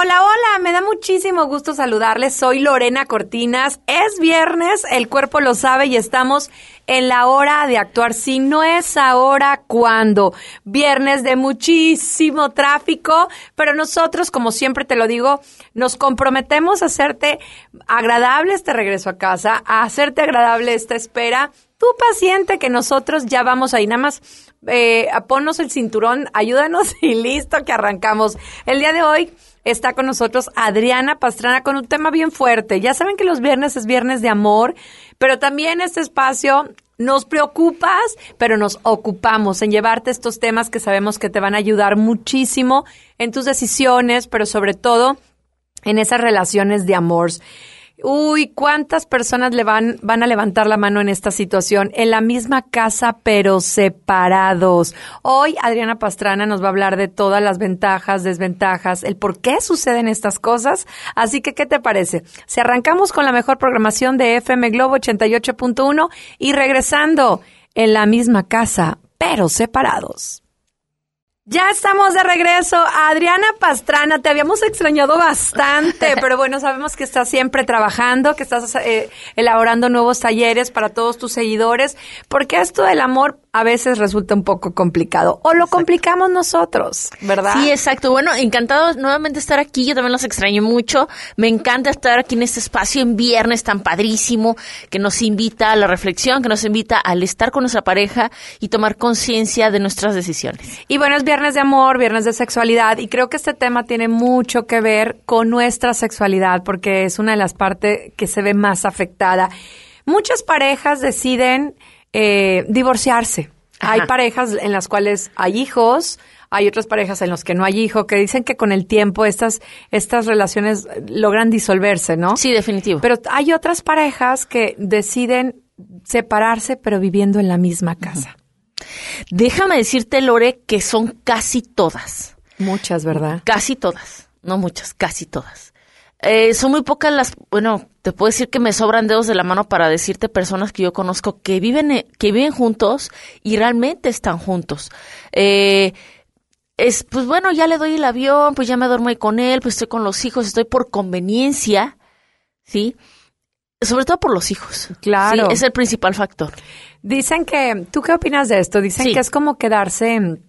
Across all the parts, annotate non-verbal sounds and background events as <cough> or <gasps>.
Hola, hola, me da muchísimo gusto saludarles. Soy Lorena Cortinas. Es viernes, el cuerpo lo sabe y estamos en la hora de actuar. Si no es ahora, ¿cuándo? Viernes de muchísimo tráfico, pero nosotros, como siempre te lo digo, nos comprometemos a hacerte agradable este regreso a casa, a hacerte agradable esta espera. Tú paciente que nosotros ya vamos ahí, nada más eh, ponnos el cinturón, ayúdanos <laughs> y listo que arrancamos. El día de hoy está con nosotros Adriana Pastrana con un tema bien fuerte. Ya saben que los viernes es viernes de amor, pero también este espacio nos preocupas, pero nos ocupamos en llevarte estos temas que sabemos que te van a ayudar muchísimo en tus decisiones, pero sobre todo en esas relaciones de amor. Uy, ¿cuántas personas le van, van a levantar la mano en esta situación? En la misma casa, pero separados. Hoy Adriana Pastrana nos va a hablar de todas las ventajas, desventajas, el por qué suceden estas cosas. Así que, ¿qué te parece? Si arrancamos con la mejor programación de FM Globo 88.1 y regresando en la misma casa, pero separados. Ya estamos de regreso. Adriana Pastrana, te habíamos extrañado bastante, <laughs> pero bueno, sabemos que estás siempre trabajando, que estás eh, elaborando nuevos talleres para todos tus seguidores, porque esto del amor a veces resulta un poco complicado. O lo complicamos nosotros, ¿verdad? Sí, exacto. Bueno, encantado nuevamente estar aquí. Yo también los extraño mucho. Me encanta estar aquí en este espacio en viernes tan padrísimo que nos invita a la reflexión, que nos invita al estar con nuestra pareja y tomar conciencia de nuestras decisiones. Y bueno, es viernes de amor, viernes de sexualidad y creo que este tema tiene mucho que ver con nuestra sexualidad porque es una de las partes que se ve más afectada. Muchas parejas deciden eh, divorciarse. Hay parejas en las cuales hay hijos, hay otras parejas en las que no hay hijo, que dicen que con el tiempo estas, estas relaciones logran disolverse, ¿no? Sí, definitivo. Pero hay otras parejas que deciden separarse, pero viviendo en la misma casa. Déjame decirte, Lore, que son casi todas. Muchas, ¿verdad? Casi todas. No muchas, casi todas. Eh, son muy pocas las, bueno, te puedo decir que me sobran dedos de la mano para decirte personas que yo conozco que viven, eh, que viven juntos y realmente están juntos. Eh, es, pues bueno, ya le doy el avión, pues ya me duermo ahí con él, pues estoy con los hijos, estoy por conveniencia, ¿sí? Sobre todo por los hijos. Claro. Sí, es el principal factor. Dicen que, ¿tú qué opinas de esto? Dicen que es como quedarse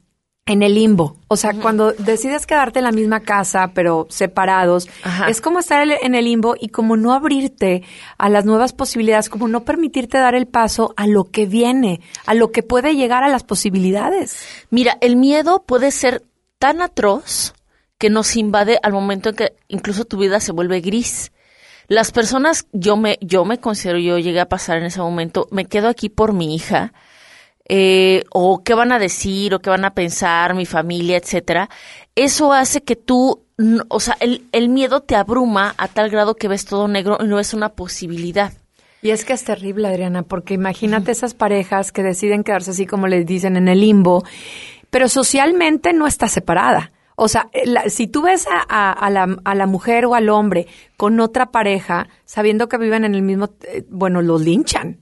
en el limbo. O sea, cuando decides quedarte en la misma casa, pero separados, es como estar en el limbo y como no abrirte a las nuevas posibilidades, como no permitirte dar el paso a lo que viene, a lo que puede llegar a las posibilidades. Mira, el miedo puede ser tan atroz que nos invade al momento en que incluso tu vida se vuelve gris. Las personas, yo me, yo me considero, yo llegué a pasar en ese momento, me quedo aquí por mi hija, eh, o qué van a decir o qué van a pensar mi familia, etcétera, eso hace que tú, o sea, el, el miedo te abruma a tal grado que ves todo negro y no es una posibilidad. Y es que es terrible, Adriana, porque imagínate esas parejas que deciden quedarse así como les dicen en el limbo, pero socialmente no está separada. O sea, eh, si tú ves a, a, la, a, la, mujer o al hombre con otra pareja, sabiendo que viven en el mismo, eh, bueno, los linchan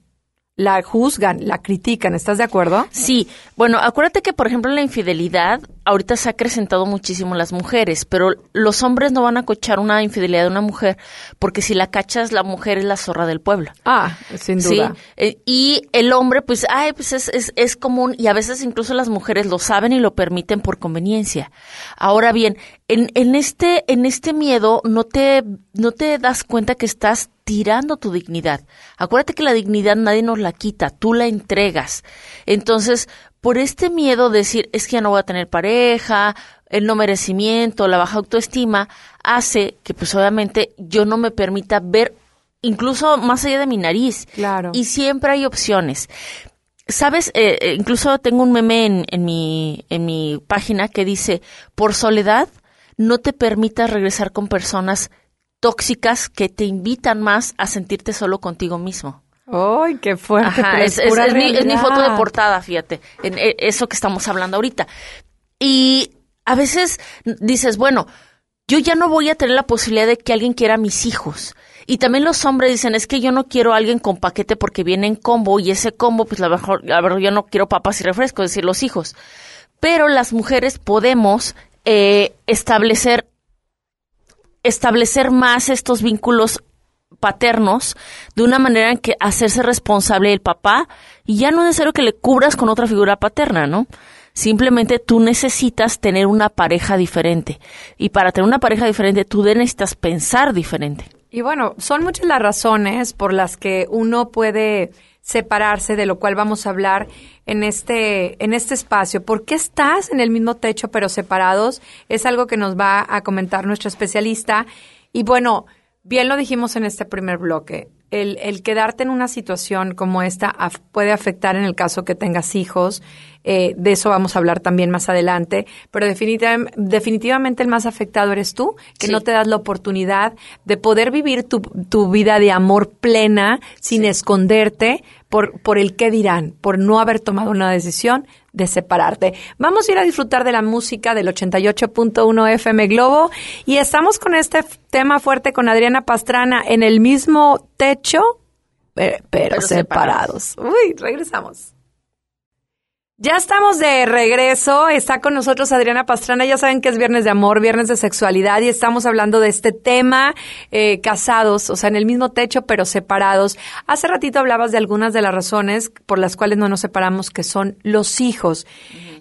la juzgan, la critican. ¿Estás de acuerdo? Sí. Bueno, acuérdate que, por ejemplo, la infidelidad ahorita se ha acrecentado muchísimo las mujeres, pero los hombres no van a cochar una infidelidad de una mujer porque si la cachas, la mujer es la zorra del pueblo. Ah, sin duda. Sí. Eh, y el hombre, pues, ay, pues es, es, es común y a veces incluso las mujeres lo saben y lo permiten por conveniencia. Ahora bien, en, en, este, en este miedo no te, no te das cuenta que estás tirando tu dignidad. Acuérdate que la dignidad nadie nos la quita, tú la entregas. Entonces, por este miedo de decir, es que ya no voy a tener pareja, el no merecimiento, la baja autoestima, hace que pues obviamente yo no me permita ver incluso más allá de mi nariz. Claro. Y siempre hay opciones. Sabes, eh, eh incluso tengo un meme en, en, mi, en mi página que dice, por soledad, no te permitas regresar con personas tóxicas que te invitan más a sentirte solo contigo mismo. ¡Ay, qué fuerte! Ajá, es, es mi, es mi foto de portada, fíjate, en eh, eso que estamos hablando ahorita. Y a veces dices, bueno, yo ya no voy a tener la posibilidad de que alguien quiera a mis hijos. Y también los hombres dicen, es que yo no quiero a alguien con paquete porque viene en combo y ese combo, pues la mejor, la verdad, yo no quiero papas y refrescos, es decir, los hijos. Pero las mujeres podemos eh, establecer establecer más estos vínculos paternos de una manera en que hacerse responsable del papá y ya no es necesario que le cubras con otra figura paterna, ¿no? Simplemente tú necesitas tener una pareja diferente y para tener una pareja diferente tú necesitas pensar diferente. Y bueno, son muchas las razones por las que uno puede separarse, de lo cual vamos a hablar en este, en este espacio. ¿Por qué estás en el mismo techo pero separados? Es algo que nos va a comentar nuestro especialista. Y bueno, bien lo dijimos en este primer bloque. El, el quedarte en una situación como esta puede afectar en el caso que tengas hijos. eh, de eso vamos a hablar también más adelante. Pero definitiva- definitivamente el más afectado eres tú, que Sí. no te das la oportunidad de poder vivir tu, tu vida de amor plena sin esconderte por, por el qué dirán, por no haber tomado una decisión de separarte. Vamos a ir a disfrutar de la música del 88.1 FM Globo y estamos con este tema fuerte con Adriana Pastrana en el mismo techo, pe- pero, Pero separados. Uy, regresamos. Ya estamos de regreso. Está con nosotros Adriana Pastrana. Ya saben que es viernes de amor, viernes de sexualidad y estamos hablando de este tema, eh, casados, o sea, en el mismo techo, pero separados. Hace ratito hablabas de algunas de las razones por las cuales no nos separamos, que son los hijos.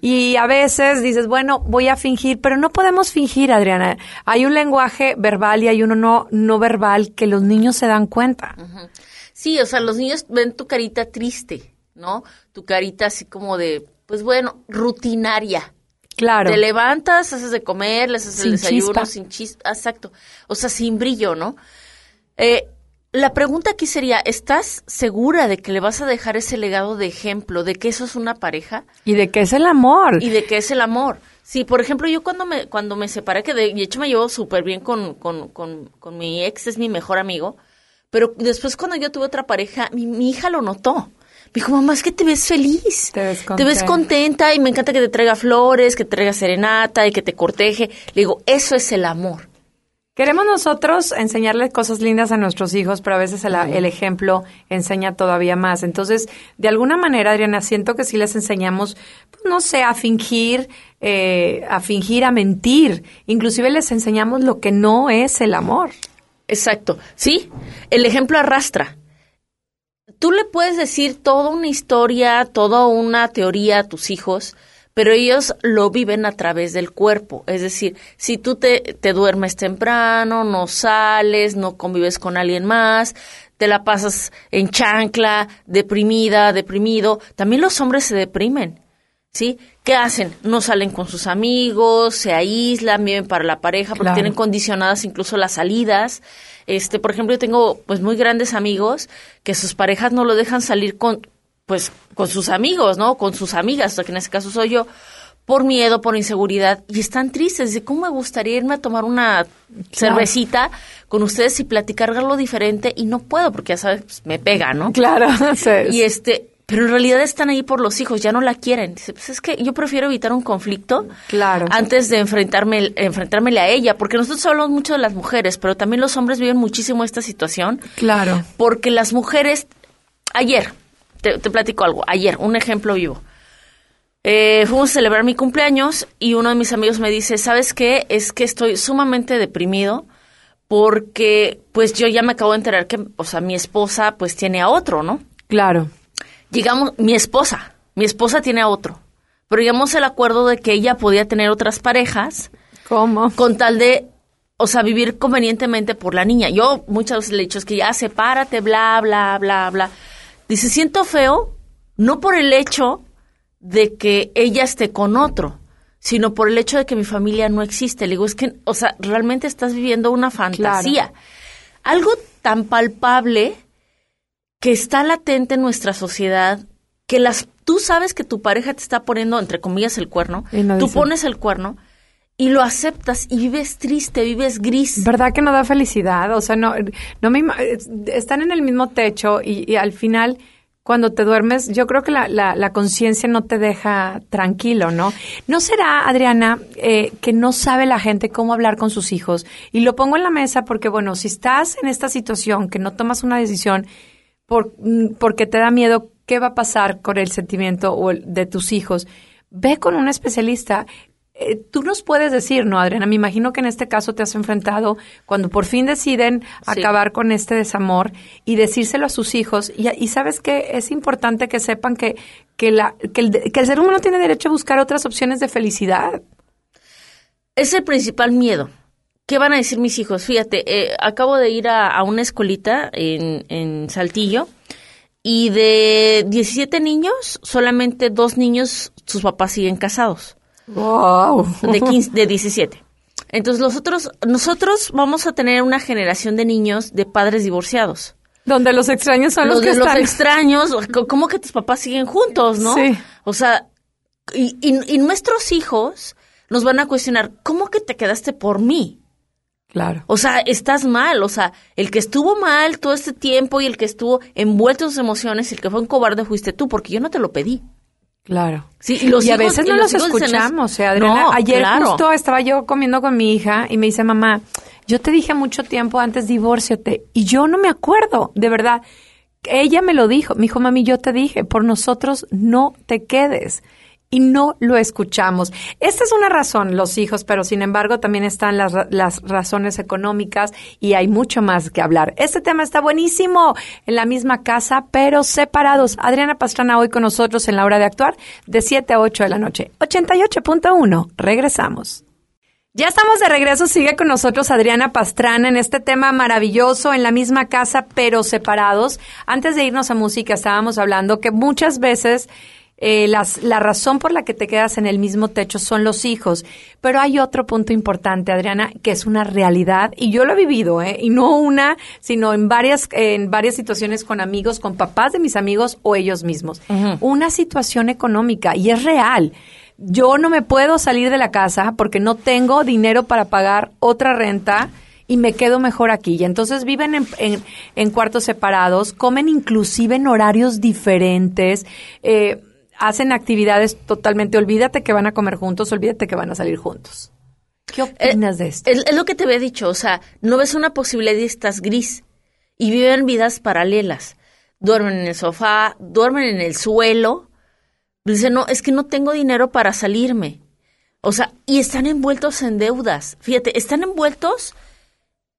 Y a veces dices, bueno, voy a fingir, pero no podemos fingir, Adriana. Hay un lenguaje verbal y hay uno no, no verbal que los niños se dan cuenta. Sí, o sea, los niños ven tu carita triste, ¿no? Tu carita así como de, pues bueno, rutinaria. Claro. Te levantas, haces de comer, les haces Sin el desayuno chispa. sin chispa. Exacto. O sea, sin brillo, ¿no? Eh, la pregunta aquí sería, ¿estás segura de que le vas a dejar ese legado de ejemplo, de que eso es una pareja ¿Y de qué es el amor? y de que es el amor? Sí, por ejemplo, yo cuando me, cuando me separé, que de, de hecho me llevo súper bien con, con, con, con mi ex, es mi mejor amigo, pero después cuando yo tuve otra pareja, mi, mi hija lo notó. Me dijo, mamá, es que te ves feliz. Te ves ves contenta. contenta y me encanta que te traiga flores, que te traiga serenata y que te corteje. Le digo, eso es el amor. Queremos nosotros enseñarles cosas lindas a nuestros hijos, pero a veces el, el ejemplo enseña todavía más. Entonces, de alguna manera, Adriana, siento que sí les enseñamos, pues, no sé, a fingir, eh, a fingir, a mentir. Inclusive les enseñamos lo que no es el amor. Exacto. Sí, el ejemplo arrastra. Tú le puedes decir toda una historia, toda una teoría a tus hijos, pero ellos lo viven a través del cuerpo. Es decir, si tú te, te duermes temprano, no sales, no convives con alguien más, te la pasas en chancla, deprimida, deprimido, también los hombres se deprimen. ¿Sí? ¿Qué hacen? No salen con sus amigos, se aíslan, viven para la pareja, porque Claro. tienen condicionadas incluso las salidas. Este, por ejemplo, yo tengo pues muy grandes amigos que sus parejas no lo dejan salir con pues con sus amigos, ¿no? Con sus amigas, o sea, que en este caso soy yo, por miedo, por inseguridad, y están tristes. Dice, ¿cómo me gustaría irme a tomar una cervecita con ustedes y platicar algo diferente? Y no puedo, porque ya sabes, pues, me pega, ¿no? Claro. <laughs> Y este, pero en realidad están ahí por los hijos, ya no la quieren. Dice, pues es que yo prefiero evitar un conflicto Claro. antes de enfrentarme, enfrentármele a ella, porque nosotros hablamos mucho de las mujeres, pero también los hombres viven muchísimo esta situación, Claro. porque las mujeres, ayer, te, te platico algo, ayer, un ejemplo vivo. Eh, fuimos a celebrar mi cumpleaños y uno de mis amigos me dice, ¿sabes qué? Es que estoy sumamente deprimido porque pues yo ya me acabo de enterar que, o sea, mi esposa pues tiene a otro, ¿no? Claro. Llegamos, mi esposa, mi esposa tiene a otro, pero llegamos al acuerdo de que ella podía tener otras parejas ¿Cómo? con tal de, o sea, vivir convenientemente por la niña. Yo muchas veces le he dicho, es que ya sepárate, bla, bla, bla, bla. Dice, siento feo, no por el hecho de que ella esté con otro, sino por el hecho de que mi familia no existe. Le digo, es que, o sea, realmente estás viviendo una fantasía. Algo tan palpable que está latente en nuestra sociedad, que las tú sabes que tu pareja te está poniendo, entre comillas, el cuerno, no tú dice. pones el cuerno, y lo aceptas y vives triste, vives gris. ¿Verdad que no da felicidad? O sea, no, no me ima- están en el mismo techo y, y al final, cuando te duermes, yo creo que la, la, la conciencia no te deja tranquilo, ¿no? ¿No será, Adriana, eh, que no sabe la gente cómo hablar con sus hijos? Y lo pongo en la mesa porque, bueno, si estás en esta situación, que no tomas una decisión por, mm, porque te da miedo qué va a pasar con el sentimiento o el- de tus hijos, ve con un especialista. Eh, tú nos puedes decir, ¿no, Adriana? Me imagino que en este caso te has enfrentado cuando por fin deciden Sí. acabar con este desamor y decírselo a sus hijos. Y, y sabes que es importante que sepan que, que, la, que, el, que el ser humano tiene derecho a buscar otras opciones de felicidad. Es el principal miedo. ¿Qué van a decir mis hijos? Fíjate, eh, acabo de ir a, a una escuelita en, en Saltillo y de 17 niños, solamente dos niños, sus papás siguen casados. ¡Wow! de, 15, de 17. Entonces nosotros, nosotros vamos a tener una generación de niños de padres divorciados. Donde los extraños son los, Los que de los están. extraños, ¿cómo que tus papás siguen juntos, no? Sí. O sea, y, y- y nuestros hijos nos van a cuestionar, ¿cómo que te quedaste por mí? Claro. O sea, estás mal, o sea, el que estuvo mal todo este tiempo y el que estuvo envuelto en sus emociones, el que fue un cobarde fuiste tú, porque yo no te lo pedí. Claro. Sí, y los y a veces y no los escuchamos. eh, Adriana. No, Ayer claro. justo estaba yo comiendo con mi hija y me dice, mamá, yo te dije mucho tiempo antes, divórciate. Y yo no me acuerdo, de verdad. Ella me lo dijo. Me dijo, mami, yo te dije, por nosotros no te quedes. Y no lo escuchamos. Esta es una razón, los hijos, pero sin embargo también están las, las razones económicas y hay mucho más que hablar. Este tema está buenísimo en la misma casa, pero separados. Adriana Pastrana hoy con nosotros en la hora de actuar de 7 a 8 de la noche. 88.1. Regresamos. Ya estamos de regreso, sigue con nosotros Adriana Pastrana en este tema maravilloso, en la misma casa, pero separados. Antes de irnos a música, estábamos hablando que muchas veces eh, las, la razón por la que te quedas en el mismo techo son los hijos. Pero hay otro punto importante, Adriana, que es una realidad, y yo lo he vivido, ¿eh? y no una, sino en varias, en varias situaciones con amigos, con papás de mis amigos o ellos mismos. Una situación económica, y es real yo no me puedo salir de la casa porque no tengo dinero para pagar otra renta y me quedo mejor aquí. Y entonces viven en, en- en cuartos separados, comen inclusive en horarios diferentes, eh, hacen actividades totalmente, olvídate que van a comer juntos, olvídate que van a salir juntos. ¿Qué opinas de esto? Es, es lo que te había dicho, o sea, no ves una posibilidad y estás gris. Y viven vidas paralelas. Duermen en el sofá, duermen en el suelo. Dicen, no, es que no tengo dinero para salirme. O sea, y están envueltos en deudas. Fíjate, están envueltos.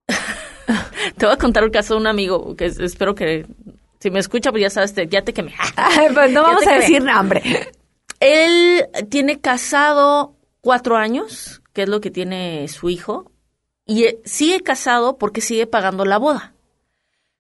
<laughs> te voy a contar un caso de un amigo que es- espero que si me escucha, pues ya sabes, te- ya te quemé. <laughs> Pues no vamos a quemé. decir nombre. Él tiene casado cuatro años, que es lo que tiene su hijo, y eh, sigue casado porque sigue pagando la boda.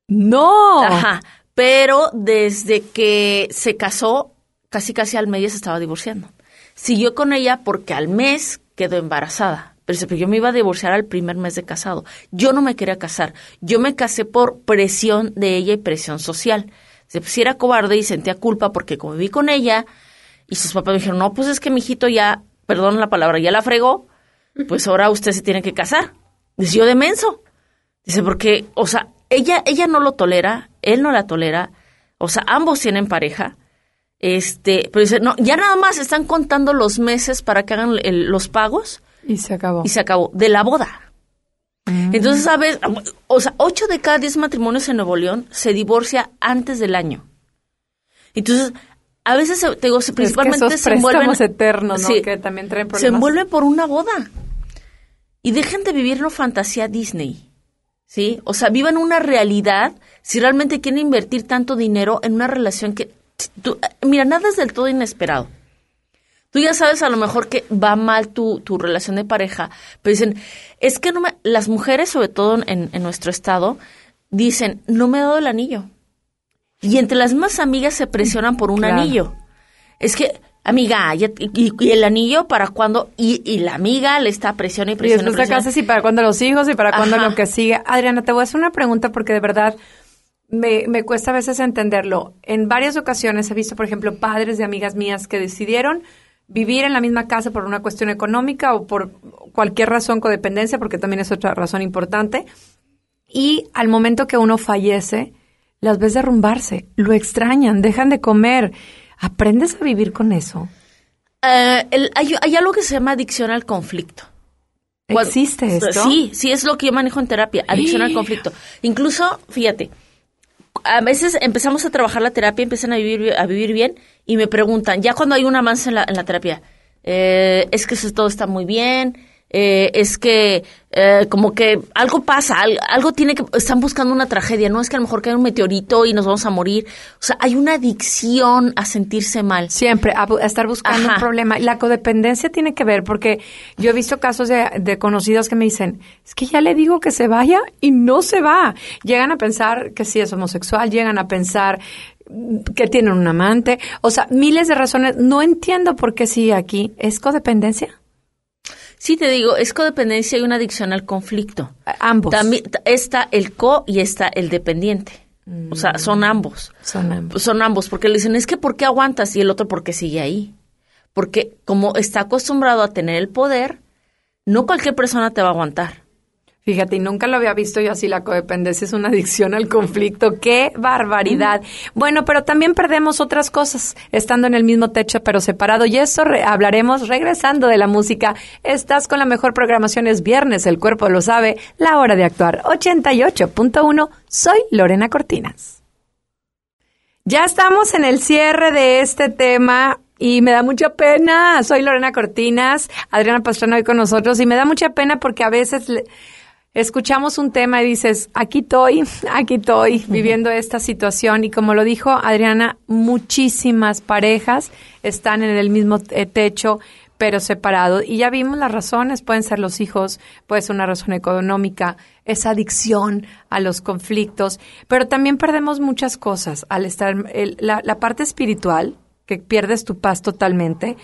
No. Ajá. Pero desde que se casó, casi casi al mes ya se estaba divorciando. Siguió con ella porque al mes quedó embarazada. Pero dice, yo me iba a divorciar al primer mes de casado. Yo no me quería casar. Yo me casé por presión de ella y presión social. Se pues, era cobarde y sentía culpa porque como viví con ella y sus papás me dijeron, no, pues es que mi hijito ya, perdón la palabra, ya la fregó, pues ahora usted se tiene que casar. Dice, yo de menso. Dice, porque, o sea, ella, ella no lo tolera, él no la tolera, o sea, ambos tienen pareja. Este, pero dice, no, ya nada más están contando los meses para que hagan los pagos Y se acabó. y se acabó, de la boda. Entonces, ¿sabes? O sea, ocho de cada diez matrimonios en Nuevo León se divorcia antes del año. Entonces, a veces, se- te digo, se- principalmente es que esos se envuelven... eternos, ¿no? Sí. que también traen se problemas. envuelve por una boda. Y dejen de vivir una fantasía Disney. ¿Sí? O sea, vivan una realidad si realmente quieren invertir tanto dinero en una relación que... tú- mira, nada es del todo inesperado. Tú ya sabes a lo mejor que va mal tu, tu relación de pareja, pero dicen, es que no me, las mujeres, sobre todo en, en nuestro estado, dicen, no me ha dado el anillo. Y entre las más amigas se presionan por un Claro. anillo. Es que, amiga, ya- y, y el anillo para cuándo? Y, y la amiga le está presiona y Y presiona. después te casas y para cuándo los hijos y para cuándo Ajá. lo que sigue. Adriana, te voy a hacer una pregunta porque de verdad me, me cuesta a veces entenderlo. En varias ocasiones he visto, por ejemplo, padres de amigas mías que decidieron vivir en la misma casa por una cuestión económica o por cualquier razón codependencia, porque también es otra razón importante. Y al momento que uno fallece, las ves derrumbarse, lo extrañan, dejan de comer. ¿Aprendes a vivir con eso? Eh, el- hay, hay algo que se llama adicción al conflicto. ¿Existe esto? Sí, sí, es lo que yo manejo en terapia, adicción al <gasps> conflicto. Incluso, fíjate, a veces empezamos a trabajar la terapia, empiezan a vivir, a vivir bien y me preguntan, ya cuando hay un avance en la, en la terapia, eh, es que eso todo está muy bien, eh, es que eh, como que algo pasa, al- algo tiene que, están buscando una tragedia, no es que a lo mejor cae un meteorito y nos vamos a morir. O sea, hay una adicción a sentirse mal. Siempre, a, estar buscando Ajá. un problema. La codependencia tiene que ver, porque yo he visto casos de, de conocidos que me dicen, es que ya le digo que se vaya y no se va. Llegan a pensar que sí es homosexual, llegan a pensar que tienen un amante, o sea, miles de razones. No entiendo por qué sigue aquí. ¿Es codependencia? Sí, te digo, es codependencia y una adicción al conflicto. Ambos. También está el co y está el dependiente. O sea, son ambos. Son ambos. Son ambos, porque le dicen, es que ¿por qué aguantas? Y el otro, ¿por qué sigue ahí? Porque como está acostumbrado a tener el poder, no cualquier persona te va a aguantar. Fíjate, y nunca lo había visto yo así, la codependencia es una <laughs> adicción al conflicto. ¡Qué barbaridad! Bueno, pero también perdemos otras cosas estando en el mismo techo pero separado. Y eso re- hablaremos regresando de la música. Estás con la mejor programación, es viernes, el cuerpo lo sabe, la hora de actuar. 88.1, soy Lorena Cortinas. Ya estamos en el cierre de este tema y me da mucha pena. Soy Lorena Cortinas, Adriana Pastrana hoy con nosotros y me da mucha pena porque a veces le- escuchamos un tema y dices, aquí estoy, <laughs> aquí estoy viviendo esta situación y como lo dijo Adriana, muchísimas parejas están en el mismo techo pero separados. Y ya vimos las razones, pueden ser los hijos, puede ser una razón económica, esa adicción a los conflictos, pero también perdemos muchas cosas al estar, el- la, la parte espiritual, que pierdes tu paz totalmente,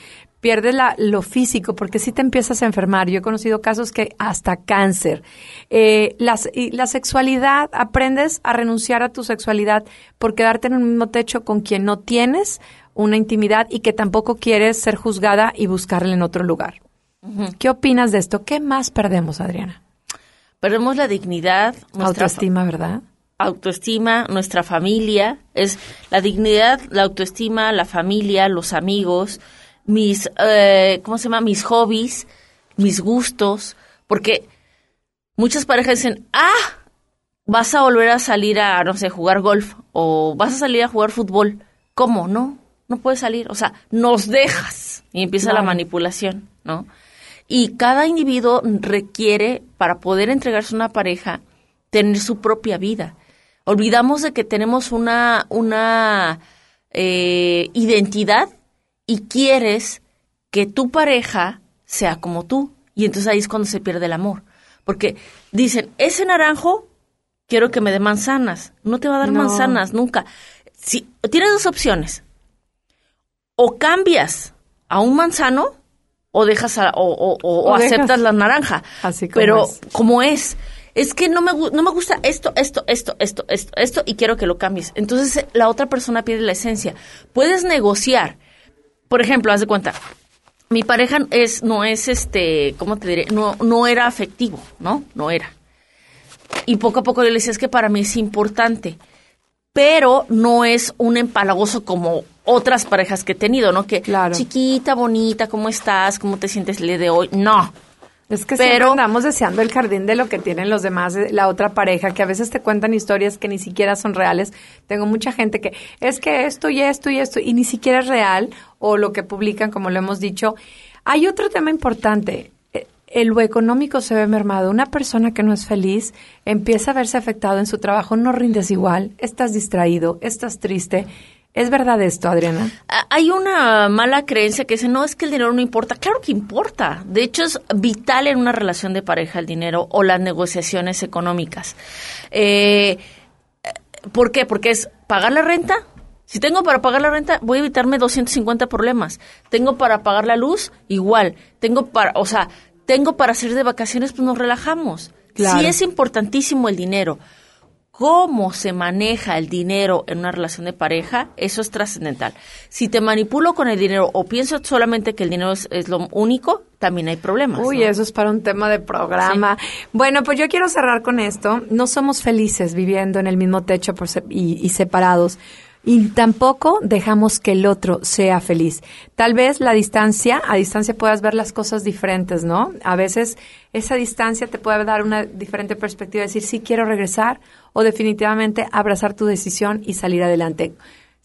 pierdes la, lo físico, porque si te empiezas a enfermar. Yo he conocido casos que hasta cáncer. Eh, las- y la sexualidad, aprendes a renunciar a tu sexualidad por quedarte en un mismo techo con quien no tienes una intimidad y que tampoco quieres ser juzgada y buscarle en otro lugar. ¿Qué opinas de esto? ¿Qué más perdemos, Adriana? Perdemos la dignidad, nuestra Autoestima, ¿verdad? autoestima, nuestra familia, es la dignidad, la autoestima, la familia, los amigos, mis, eh, ¿cómo se llama? Mis hobbies, mis gustos, porque muchas parejas dicen, ah, vas a volver a salir a, no sé, jugar golf o vas a salir a jugar fútbol. ¿Cómo? No, no puedes salir. O sea, nos dejas y empieza la manipulación, ¿no? Y cada individuo requiere, para poder entregarse a una pareja, tener su propia vida. Olvidamos de que tenemos una, una eh, identidad y quieres que tu pareja sea como tú. Y entonces ahí es cuando se pierde el amor. Porque dicen, ese naranjo, quiero que me dé manzanas. No te va a dar No. manzanas nunca. Si, tienes dos opciones. O cambias a un manzano o dejas a- o, o- o- O dejas. aceptas la naranja. Así como Pero es. como es. Es que no me, no me gusta esto, esto, esto, esto, esto, esto, y quiero que lo cambies. Entonces la otra persona pierde la esencia. Puedes negociar. Por ejemplo, haz de cuenta, mi pareja es, no es este, ¿cómo te diré? No, no era afectivo, ¿no? No era. Y poco a poco yo le decía, es que para mí es importante. Pero no es un empalagoso como otras parejas que he tenido, ¿no? Que Claro. chiquita, bonita, ¿cómo estás? ¿Cómo te sientes el día de hoy? No. Es que Pero- siempre andamos deseando el jardín de lo que tienen los demás, eh, la otra pareja, que a veces te cuentan historias que ni siquiera son reales. Tengo mucha gente que es que esto y esto y esto, y ni siquiera es real, o lo que publican, como lo hemos dicho. Hay otro tema importante. eh, el lo económico se ve mermado. Una persona que no es feliz empieza a verse afectado en su trabajo, no rindes igual, estás distraído, estás triste. ¿Es verdad esto, Adriana? Ah, Hay una mala creencia que dice, no, es que el dinero no importa. Claro que importa. De hecho, es vital en una relación de pareja el dinero o las negociaciones económicas. Eh, ¿Por qué? Porque es pagar la renta. Si tengo para pagar la renta, voy a evitarme 250 problemas. Tengo para pagar la luz, igual. Tengo para, o sea, tengo para salir de vacaciones, pues nos relajamos. Claro. Sí es importantísimo el dinero. Cómo se maneja el dinero en una relación de pareja, eso es trascendental. Si te manipulo con el dinero o pienso solamente que el dinero es, lo único, también hay problemas. Uy, eso es para un tema de programa. Bueno, pues yo quiero cerrar con esto. No somos felices viviendo en el mismo techo y separados y tampoco dejamos que el otro sea feliz. Tal vez la distancia, a distancia puedas ver las cosas diferentes, ¿no? A veces esa distancia te puede dar una diferente perspectiva, decir, sí quiero regresar o definitivamente abrazar tu decisión y salir adelante.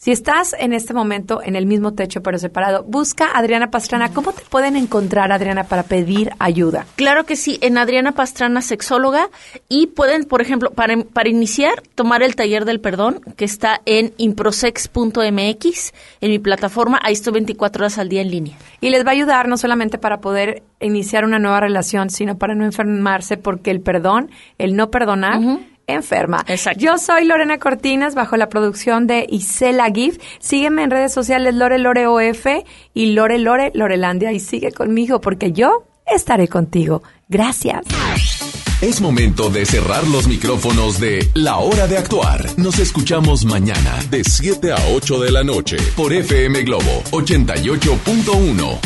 Si estás en este momento en el mismo techo pero separado, busca a Adriana Pastrana. ¿Cómo te pueden encontrar, Adriana, para pedir ayuda? Claro que sí, en Adriana Pastrana, sexóloga. Y pueden, por ejemplo, para, para iniciar, tomar el taller del perdón, que está en improsex.mx, en mi plataforma. Ahí estoy 24 horas al día en línea. Y les va a ayudar no solamente para poder iniciar una nueva relación, sino para no enfermarse, porque el perdón, el no perdonar, enferma. Exacto. Yo soy Lorena Cortinas, bajo la producción de Isela Gift. Sígueme en redes sociales Lore Lore OF y Lore Lore Lorelandia y sigue conmigo porque yo estaré contigo. Gracias. Es momento de cerrar los micrófonos de La Hora de Actuar. Nos escuchamos mañana de 7 a 8 de la noche por FM Globo 88.1.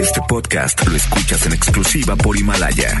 Este podcast lo escuchas en exclusiva por Himalaya.